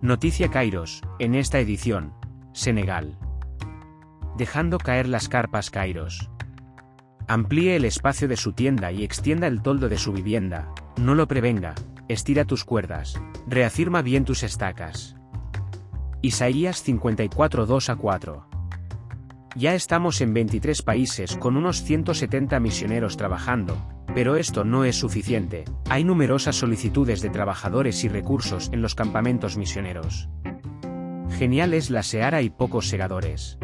Noticia Kairos, en esta edición, Senegal. Dejando caer las carpas Kairos. Amplíe el espacio de su tienda y extienda el toldo de su vivienda, no lo prevenga, estira tus cuerdas, reafirma bien tus estacas. Isaías 54 2 a 4. Ya estamos en 23 países con unos 170 misioneros trabajando, pero esto no es suficiente, hay numerosas solicitudes de trabajadores y recursos en los campamentos misioneros. Genial es la seara y pocos segadores.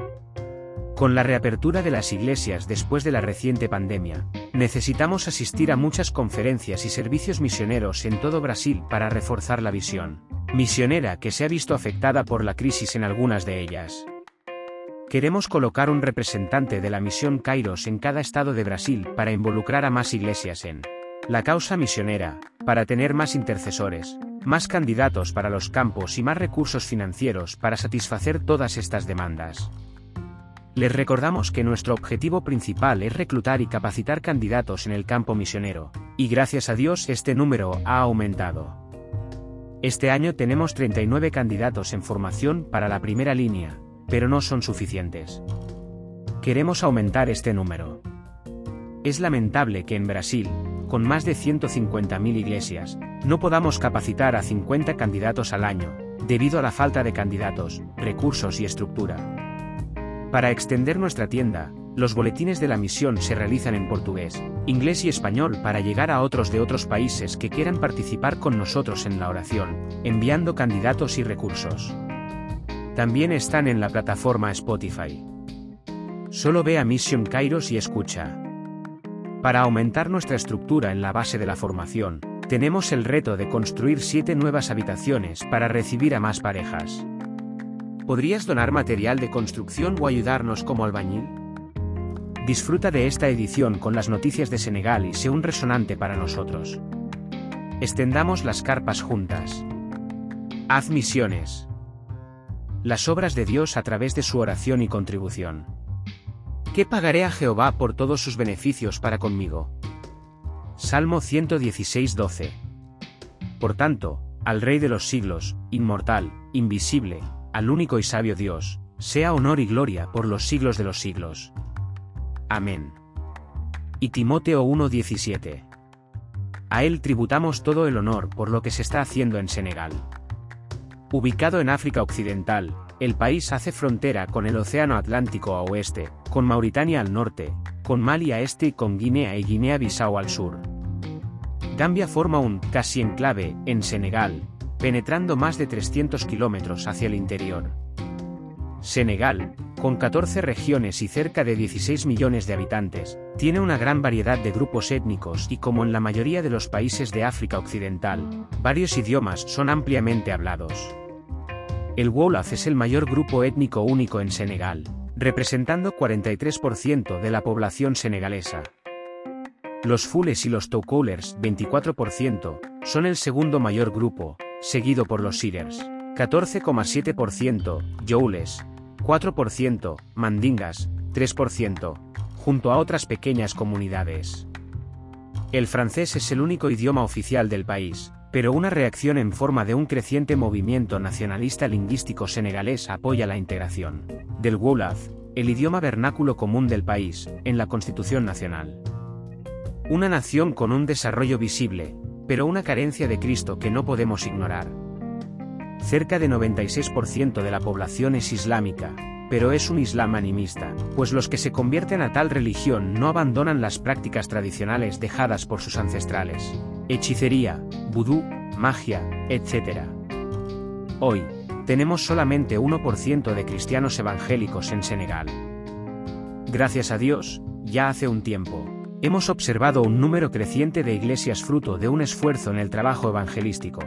Con la reapertura de las iglesias después de la reciente pandemia, necesitamos asistir a muchas conferencias y servicios misioneros en todo Brasil para reforzar la visión misionera que se ha visto afectada por la crisis en algunas de ellas. Queremos colocar un representante de la misión Kairos en cada estado de Brasil para involucrar a más iglesias en la causa misionera, para tener más intercesores, más candidatos para los campos y más recursos financieros para satisfacer todas estas demandas. Les recordamos que nuestro objetivo principal es reclutar y capacitar candidatos en el campo misionero, y gracias a Dios este número ha aumentado. Este año tenemos 39 candidatos en formación para la primera línea, pero no son suficientes. Queremos aumentar este número. Es lamentable que en Brasil, con más de 150.000 iglesias, no podamos capacitar a 50 candidatos al año, debido a la falta de candidatos, recursos y estructura. Para extender nuestra tienda, los boletines de la misión se realizan en portugués, inglés y español para llegar a otros de otros países que quieran participar con nosotros en la oración, enviando candidatos y recursos. También están en la plataforma Spotify. Solo ve a Mission Kairos y escucha. Para aumentar nuestra estructura en la base de la formación, tenemos el reto de construir siete nuevas habitaciones para recibir a más parejas. ¿Podrías donar material de construcción o ayudarnos como albañil? Disfruta de esta edición con las noticias de Senegal y sé un resonante para nosotros. Extendamos las carpas juntas. Haz misiones las obras de Dios a través de su oración y contribución. ¿Qué pagaré a Jehová por todos sus beneficios para conmigo? Salmo 116, 12. Por tanto, al Rey de los siglos, inmortal, invisible, al único y sabio Dios, sea honor y gloria por los siglos de los siglos. Amén. Y Timoteo 1:17. A él tributamos todo el honor por lo que se está haciendo en Senegal. Ubicado en África Occidental, el país hace frontera con el Océano Atlántico a oeste, con Mauritania al norte, con Mali a este y con Guinea y Guinea-Bissau al sur. Gambia forma un casi enclave en Senegal, penetrando más de 300 kilómetros hacia el interior. Senegal, con 14 regiones y cerca de 16 millones de habitantes, tiene una gran variedad de grupos étnicos y como en la mayoría de los países de África Occidental, varios idiomas son ampliamente hablados. El Wolof es el mayor grupo étnico único en Senegal, representando 43% de la población senegalesa. Los Fules y los Toucoulers, 24%, son el segundo mayor grupo, seguido por los Sirers, 14,7%, Youles, 4%, Mandingas, 3%, junto a otras pequeñas comunidades. El francés es el único idioma oficial del país, pero una reacción en forma de un creciente movimiento nacionalista lingüístico senegalés apoya la integración del Wolof, el idioma vernáculo común del país, en la Constitución Nacional. Una nación con un desarrollo visible, pero una carencia de Cristo que no podemos ignorar. Cerca de 96% de la población es islámica, pero es un islam animista, pues los que se convierten a tal religión no abandonan las prácticas tradicionales dejadas por sus ancestrales hechicería, vudú, magia, etc. Hoy, tenemos solamente 1% de cristianos evangélicos en Senegal. Gracias a Dios, ya hace un tiempo, hemos observado un número creciente de iglesias fruto de un esfuerzo en el trabajo evangelístico.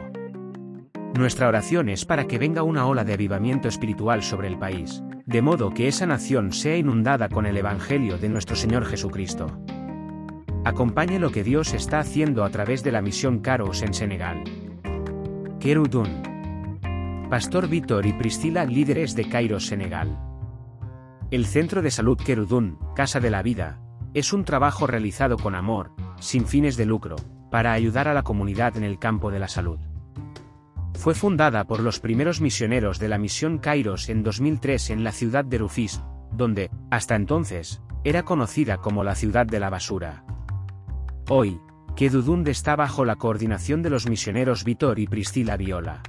Nuestra oración es para que venga una ola de avivamiento espiritual sobre el país, de modo que esa nación sea inundada con el Evangelio de nuestro Señor Jesucristo. Acompañe lo que Dios está haciendo a través de la misión Caros en Senegal. Kerudun. Pastor Víctor y Priscila líderes de Cairo, Senegal. El Centro de Salud Kerudun, Casa de la Vida, es un trabajo realizado con amor, sin fines de lucro, para ayudar a la comunidad en el campo de la salud. Fue fundada por los primeros misioneros de la misión Kairos en 2003 en la ciudad de Rufís, donde, hasta entonces, era conocida como la ciudad de la basura. Hoy, Kedudund está bajo la coordinación de los misioneros Vitor y Priscila Viola.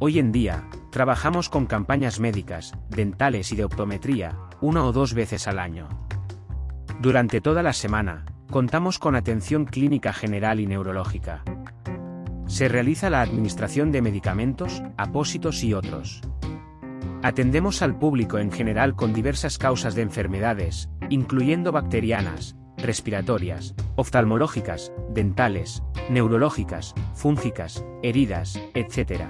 Hoy en día, trabajamos con campañas médicas, dentales y de optometría, una o dos veces al año. Durante toda la semana, contamos con atención clínica general y neurológica. Se realiza la administración de medicamentos, apósitos y otros. Atendemos al público en general con diversas causas de enfermedades, incluyendo bacterianas, respiratorias, oftalmológicas, dentales, neurológicas, fúngicas, heridas, etc.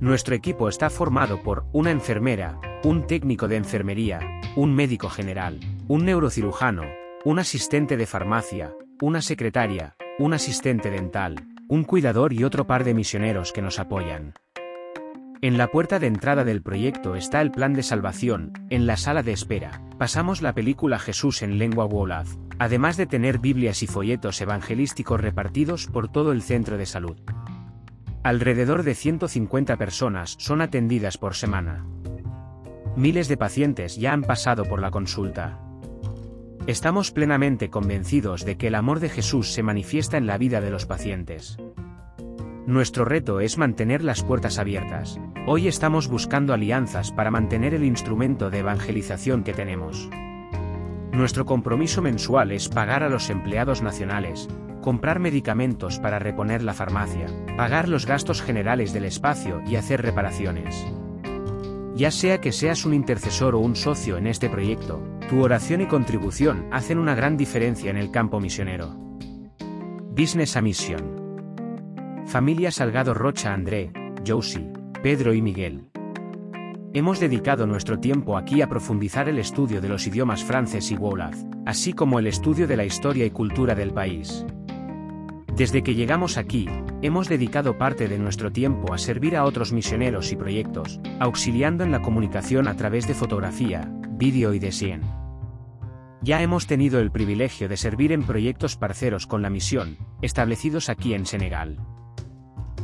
Nuestro equipo está formado por una enfermera, un técnico de enfermería, un médico general, un neurocirujano, un asistente de farmacia, una secretaria, un asistente dental, un cuidador y otro par de misioneros que nos apoyan. En la puerta de entrada del proyecto está el plan de salvación, en la sala de espera, pasamos la película Jesús en lengua Wolof, además de tener Biblias y folletos evangelísticos repartidos por todo el centro de salud. Alrededor de 150 personas son atendidas por semana. Miles de pacientes ya han pasado por la consulta. Estamos plenamente convencidos de que el amor de Jesús se manifiesta en la vida de los pacientes. Nuestro reto es mantener las puertas abiertas. Hoy estamos buscando alianzas para mantener el instrumento de evangelización que tenemos. Nuestro compromiso mensual es pagar a los empleados nacionales, comprar medicamentos para reponer la farmacia, pagar los gastos generales del espacio y hacer reparaciones. Ya sea que seas un intercesor o un socio en este proyecto, tu oración y contribución hacen una gran diferencia en el campo misionero. Business a Mission. Familia Salgado Rocha André, Josie, Pedro y Miguel. Hemos dedicado nuestro tiempo aquí a profundizar el estudio de los idiomas francés y Wolof, así como el estudio de la historia y cultura del país. Desde que llegamos aquí, hemos dedicado parte de nuestro tiempo a servir a otros misioneros y proyectos, auxiliando en la comunicación a través de fotografía, vídeo y design. Ya hemos tenido el privilegio de servir en proyectos parceros con la misión, establecidos aquí en Senegal.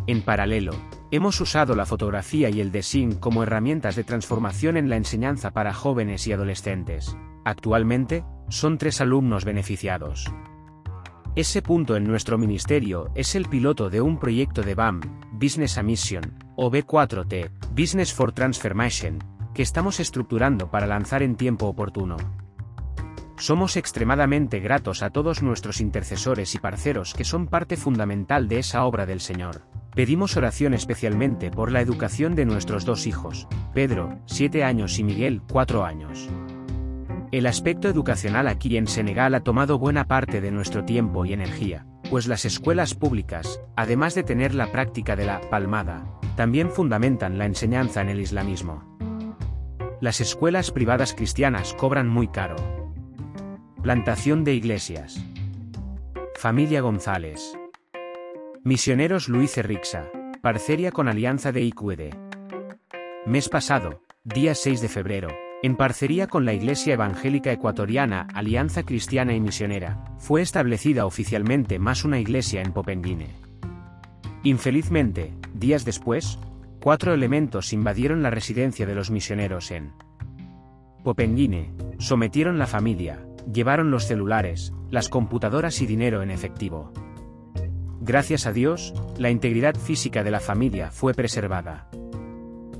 En paralelo, hemos usado la fotografía y el design como herramientas de transformación en la enseñanza para jóvenes y adolescentes. Actualmente, son tres alumnos beneficiados. Ese punto en nuestro ministerio es el piloto de un proyecto de BAM, Business a Mission, o B4T, Business for Transformation, que estamos estructurando para lanzar en tiempo oportuno. Somos extremadamente gratos a todos nuestros intercesores y parceros que son parte fundamental de esa obra del Señor. Pedimos oración especialmente por la educación de nuestros dos hijos, Pedro, 7 años y Miguel, 4 años. El aspecto educacional aquí en Senegal ha tomado buena parte de nuestro tiempo y energía, pues las escuelas públicas, además de tener la práctica de la palmada, también fundamentan la enseñanza en el islamismo. Las escuelas privadas cristianas cobran muy caro. Plantación de iglesias. Familia González. Misioneros Luis Rixa. Parceria con Alianza de IQD. Mes pasado, día 6 de febrero, en parcería con la Iglesia Evangélica Ecuatoriana, Alianza Cristiana y Misionera, fue establecida oficialmente más una iglesia en Popenguine. Infelizmente, días después, cuatro elementos invadieron la residencia de los misioneros en Popenguine, sometieron la familia, llevaron los celulares, las computadoras y dinero en efectivo. Gracias a Dios, la integridad física de la familia fue preservada.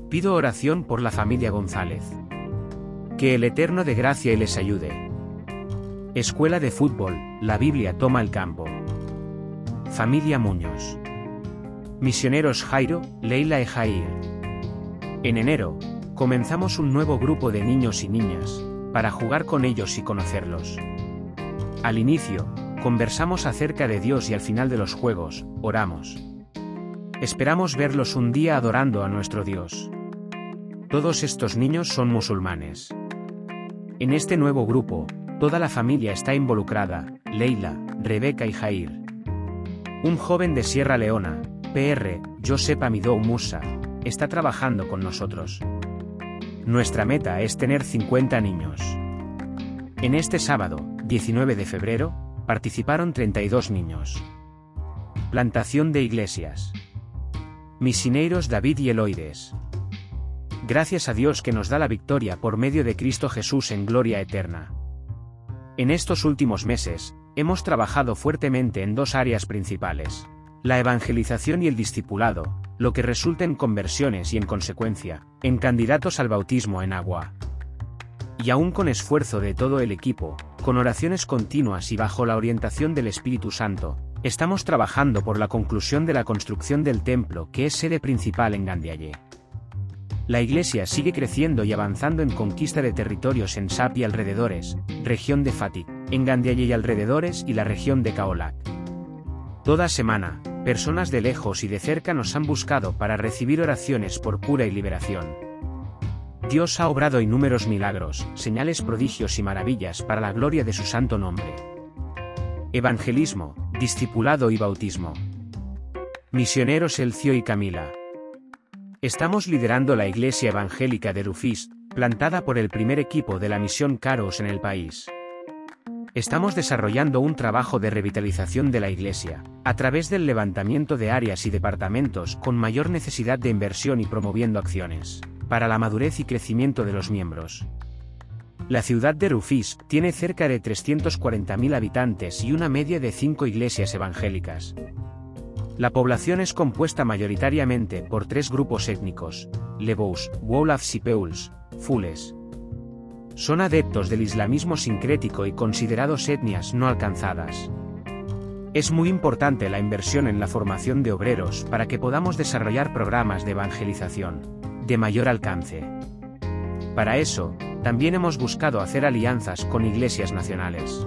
Pido oración por la familia González. Que el Eterno de gracia y les ayude. Escuela de Fútbol, la Biblia toma el campo. Familia Muñoz. Misioneros Jairo, Leila y Jair. En enero, comenzamos un nuevo grupo de niños y niñas, para jugar con ellos y conocerlos. Al inicio, conversamos acerca de Dios y al final de los juegos, oramos. Esperamos verlos un día adorando a nuestro Dios. Todos estos niños son musulmanes. En este nuevo grupo, toda la familia está involucrada, Leila, Rebeca y Jair. Un joven de Sierra Leona, PR, Josep Amidou Musa, está trabajando con nosotros. Nuestra meta es tener 50 niños. En este sábado, 19 de febrero, participaron 32 niños. Plantación de iglesias. Misioneiros David y Eloides. Gracias a Dios que nos da la victoria por medio de Cristo Jesús en gloria eterna. En estos últimos meses, hemos trabajado fuertemente en dos áreas principales. La evangelización y el discipulado, lo que resulta en conversiones y en consecuencia, en candidatos al bautismo en agua. Y aún con esfuerzo de todo el equipo, con oraciones continuas y bajo la orientación del Espíritu Santo, estamos trabajando por la conclusión de la construcción del templo que es sede principal en Gandiaye. La iglesia sigue creciendo y avanzando en conquista de territorios en Sap y alrededores, región de Fatik, en Gandiaye y alrededores y la región de Kaolac. Toda semana, personas de lejos y de cerca nos han buscado para recibir oraciones por cura y liberación. Dios ha obrado innúmeros milagros, señales prodigios y maravillas para la gloria de su santo nombre. Evangelismo, discipulado y bautismo. Misioneros Elcio y Camila. Estamos liderando la Iglesia Evangélica de Rufís, plantada por el primer equipo de la misión Caros en el país. Estamos desarrollando un trabajo de revitalización de la Iglesia, a través del levantamiento de áreas y departamentos con mayor necesidad de inversión y promoviendo acciones, para la madurez y crecimiento de los miembros. La ciudad de Rufís tiene cerca de 340.000 habitantes y una media de 5 iglesias evangélicas, la población es compuesta mayoritariamente por tres grupos étnicos, Lebous, Wolafs y Peuls, Fules. Son adeptos del islamismo sincrético y considerados etnias no alcanzadas. Es muy importante la inversión en la formación de obreros para que podamos desarrollar programas de evangelización, de mayor alcance. Para eso, también hemos buscado hacer alianzas con iglesias nacionales.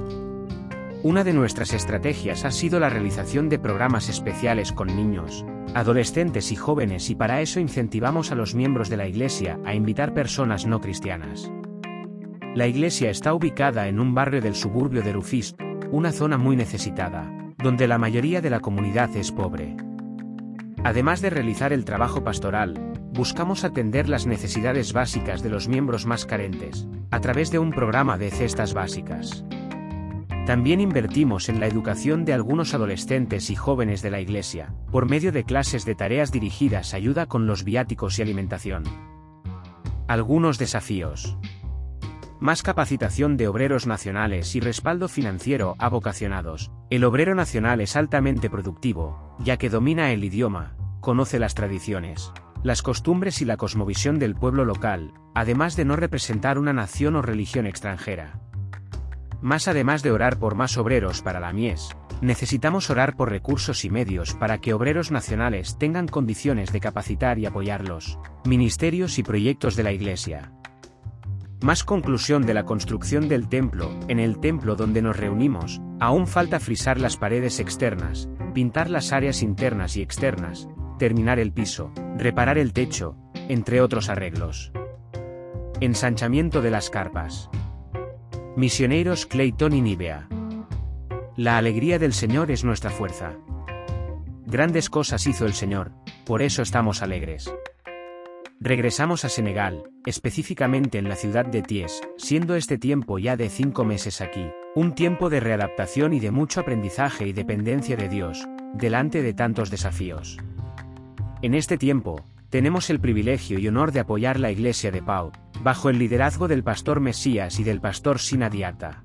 Una de nuestras estrategias ha sido la realización de programas especiales con niños, adolescentes y jóvenes y para eso incentivamos a los miembros de la Iglesia a invitar personas no cristianas. La iglesia está ubicada en un barrio del suburbio de Rufist, una zona muy necesitada, donde la mayoría de la comunidad es pobre. Además de realizar el trabajo pastoral, buscamos atender las necesidades básicas de los miembros más carentes, a través de un programa de cestas básicas. También invertimos en la educación de algunos adolescentes y jóvenes de la Iglesia, por medio de clases de tareas dirigidas ayuda con los viáticos y alimentación. Algunos desafíos. Más capacitación de obreros nacionales y respaldo financiero a vocacionados. El obrero nacional es altamente productivo, ya que domina el idioma, conoce las tradiciones, las costumbres y la cosmovisión del pueblo local, además de no representar una nación o religión extranjera. Más además de orar por más obreros para la mies, necesitamos orar por recursos y medios para que obreros nacionales tengan condiciones de capacitar y apoyarlos, ministerios y proyectos de la Iglesia. Más conclusión de la construcción del templo, en el templo donde nos reunimos, aún falta frisar las paredes externas, pintar las áreas internas y externas, terminar el piso, reparar el techo, entre otros arreglos. Ensanchamiento de las carpas. Misioneros Clayton y Nivea. La alegría del Señor es nuestra fuerza. Grandes cosas hizo el Señor, por eso estamos alegres. Regresamos a Senegal, específicamente en la ciudad de Ties, siendo este tiempo ya de cinco meses aquí, un tiempo de readaptación y de mucho aprendizaje y dependencia de Dios, delante de tantos desafíos. En este tiempo, tenemos el privilegio y honor de apoyar la iglesia de Pau, bajo el liderazgo del pastor Mesías y del pastor Sinadiata.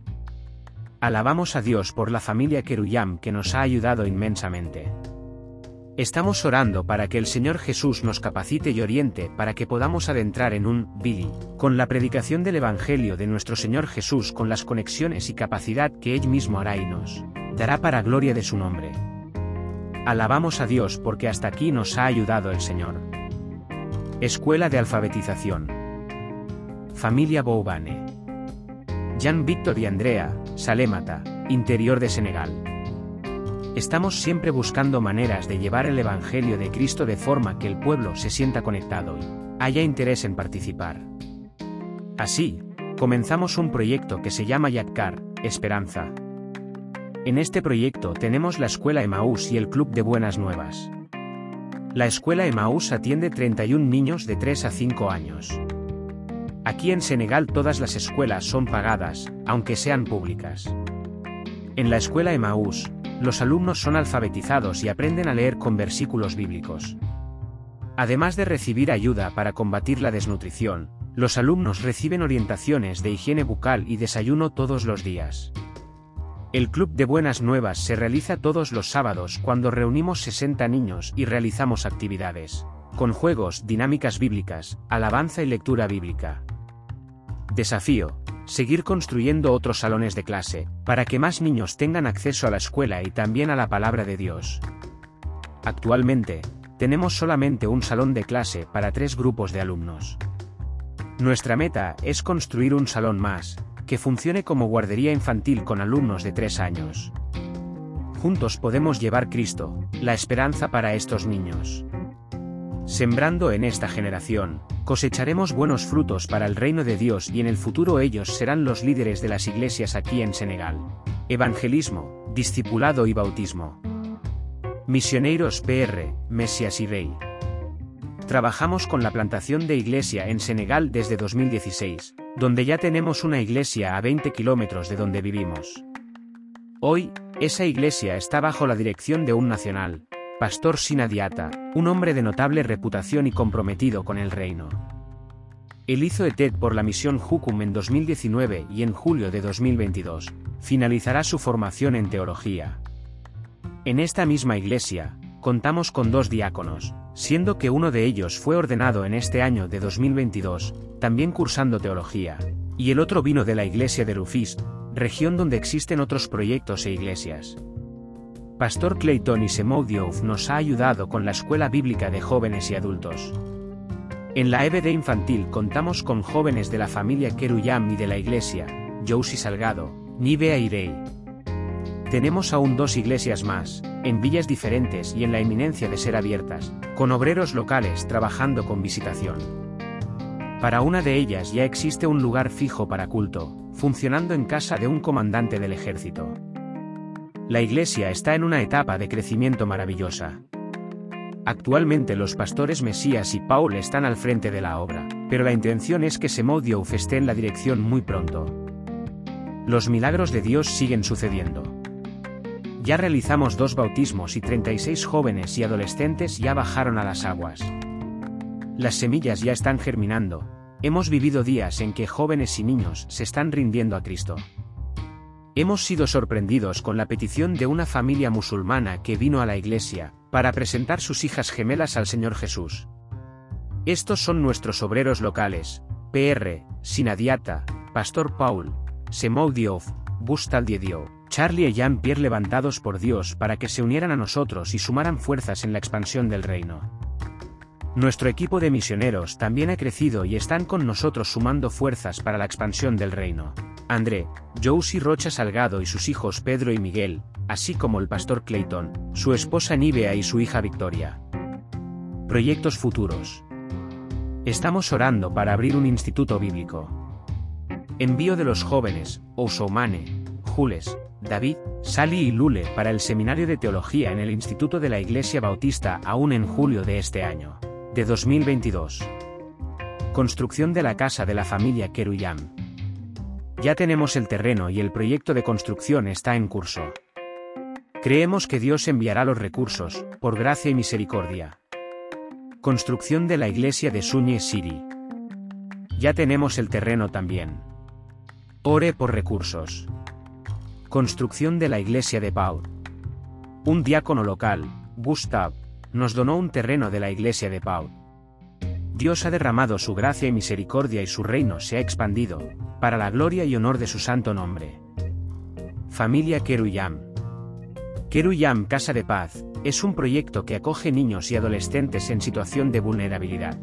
Alabamos a Dios por la familia Keruyam que nos ha ayudado inmensamente. Estamos orando para que el Señor Jesús nos capacite y oriente para que podamos adentrar en un Billy, con la predicación del Evangelio de nuestro Señor Jesús con las conexiones y capacidad que Él mismo hará y nos dará para gloria de su nombre. Alabamos a Dios porque hasta aquí nos ha ayudado el Señor. Escuela de Alfabetización familia Boubane. Jean Victor y Andrea, Salémata, interior de Senegal. Estamos siempre buscando maneras de llevar el Evangelio de Cristo de forma que el pueblo se sienta conectado y haya interés en participar. Así, comenzamos un proyecto que se llama Yatkar, Esperanza. En este proyecto tenemos la Escuela Emaús y el Club de Buenas Nuevas. La Escuela Emaús atiende 31 niños de 3 a 5 años. Aquí en Senegal todas las escuelas son pagadas, aunque sean públicas. En la escuela Emaús, los alumnos son alfabetizados y aprenden a leer con versículos bíblicos. Además de recibir ayuda para combatir la desnutrición, los alumnos reciben orientaciones de higiene bucal y desayuno todos los días. El Club de Buenas Nuevas se realiza todos los sábados cuando reunimos 60 niños y realizamos actividades, con juegos, dinámicas bíblicas, alabanza y lectura bíblica. Desafío, seguir construyendo otros salones de clase, para que más niños tengan acceso a la escuela y también a la palabra de Dios. Actualmente, tenemos solamente un salón de clase para tres grupos de alumnos. Nuestra meta es construir un salón más, que funcione como guardería infantil con alumnos de tres años. Juntos podemos llevar Cristo, la esperanza para estos niños. Sembrando en esta generación, cosecharemos buenos frutos para el reino de Dios y en el futuro ellos serán los líderes de las iglesias aquí en Senegal. Evangelismo, discipulado y bautismo. Misioneros PR, Mesías y Rey. Trabajamos con la plantación de iglesia en Senegal desde 2016, donde ya tenemos una iglesia a 20 kilómetros de donde vivimos. Hoy, esa iglesia está bajo la dirección de un nacional, Pastor Sinadiata, un hombre de notable reputación y comprometido con el reino. Él hizo ETED por la misión Hukum en 2019 y en julio de 2022, finalizará su formación en teología. En esta misma iglesia, contamos con dos diáconos, siendo que uno de ellos fue ordenado en este año de 2022, también cursando teología, y el otro vino de la iglesia de Rufis, región donde existen otros proyectos e iglesias. Pastor Clayton y Diouf nos ha ayudado con la escuela bíblica de jóvenes y adultos. En la EBD infantil contamos con jóvenes de la familia Keruyam y de la iglesia, Josie Salgado, Nivea Irei. Tenemos aún dos iglesias más, en villas diferentes y en la eminencia de ser abiertas, con obreros locales trabajando con visitación. Para una de ellas ya existe un lugar fijo para culto, funcionando en casa de un comandante del ejército. La iglesia está en una etapa de crecimiento maravillosa. Actualmente los pastores Mesías y Paul están al frente de la obra, pero la intención es que Semodiouf esté en la dirección muy pronto. Los milagros de Dios siguen sucediendo. Ya realizamos dos bautismos y 36 jóvenes y adolescentes ya bajaron a las aguas. Las semillas ya están germinando. Hemos vivido días en que jóvenes y niños se están rindiendo a Cristo. Hemos sido sorprendidos con la petición de una familia musulmana que vino a la iglesia, para presentar sus hijas gemelas al Señor Jesús. Estos son nuestros obreros locales, PR, Sinadiata, Pastor Paul, Semou Diouf, Bustal Diedio, Charlie y Jean-Pierre levantados por Dios para que se unieran a nosotros y sumaran fuerzas en la expansión del reino. Nuestro equipo de misioneros también ha crecido y están con nosotros sumando fuerzas para la expansión del reino. André, Josie Rocha Salgado y sus hijos Pedro y Miguel, así como el pastor Clayton, su esposa Nivea y su hija Victoria. Proyectos futuros. Estamos orando para abrir un instituto bíblico. Envío de los jóvenes, Ousomane, Jules, David, Sally y Lule para el seminario de teología en el Instituto de la Iglesia Bautista aún en julio de este año, de 2022. Construcción de la casa de la familia Keruyam. Ya tenemos el terreno y el proyecto de construcción está en curso. Creemos que Dios enviará los recursos, por gracia y misericordia. Construcción de la iglesia de Suñe Siri. Ya tenemos el terreno también. Ore por recursos. Construcción de la iglesia de Pau. Un diácono local, Gustav, nos donó un terreno de la iglesia de Pau. Dios ha derramado su gracia y misericordia y su reino se ha expandido, para la gloria y honor de su santo nombre. Familia Keruyam. Keruyam Casa de Paz, es un proyecto que acoge niños y adolescentes en situación de vulnerabilidad.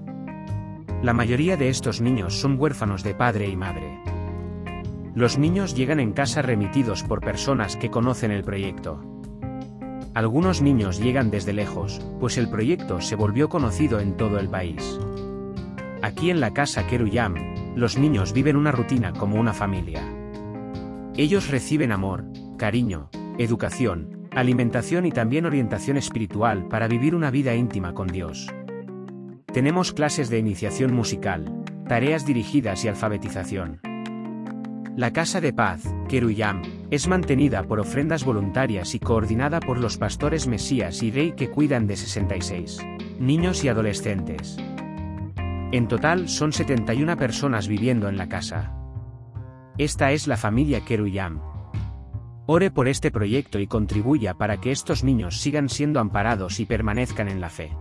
La mayoría de estos niños son huérfanos de padre y madre. Los niños llegan en casa remitidos por personas que conocen el proyecto. Algunos niños llegan desde lejos, pues el proyecto se volvió conocido en todo el país. Aquí en la casa Keruyam, los niños viven una rutina como una familia. Ellos reciben amor, cariño, educación, alimentación y también orientación espiritual para vivir una vida íntima con Dios. Tenemos clases de iniciación musical, tareas dirigidas y alfabetización. La Casa de Paz, Keruyam, es mantenida por ofrendas voluntarias y coordinada por los pastores Mesías y Rey que cuidan de 66 niños y adolescentes. En total son 71 personas viviendo en la casa. Esta es la familia Keruyam. Ore por este proyecto y contribuya para que estos niños sigan siendo amparados y permanezcan en la fe.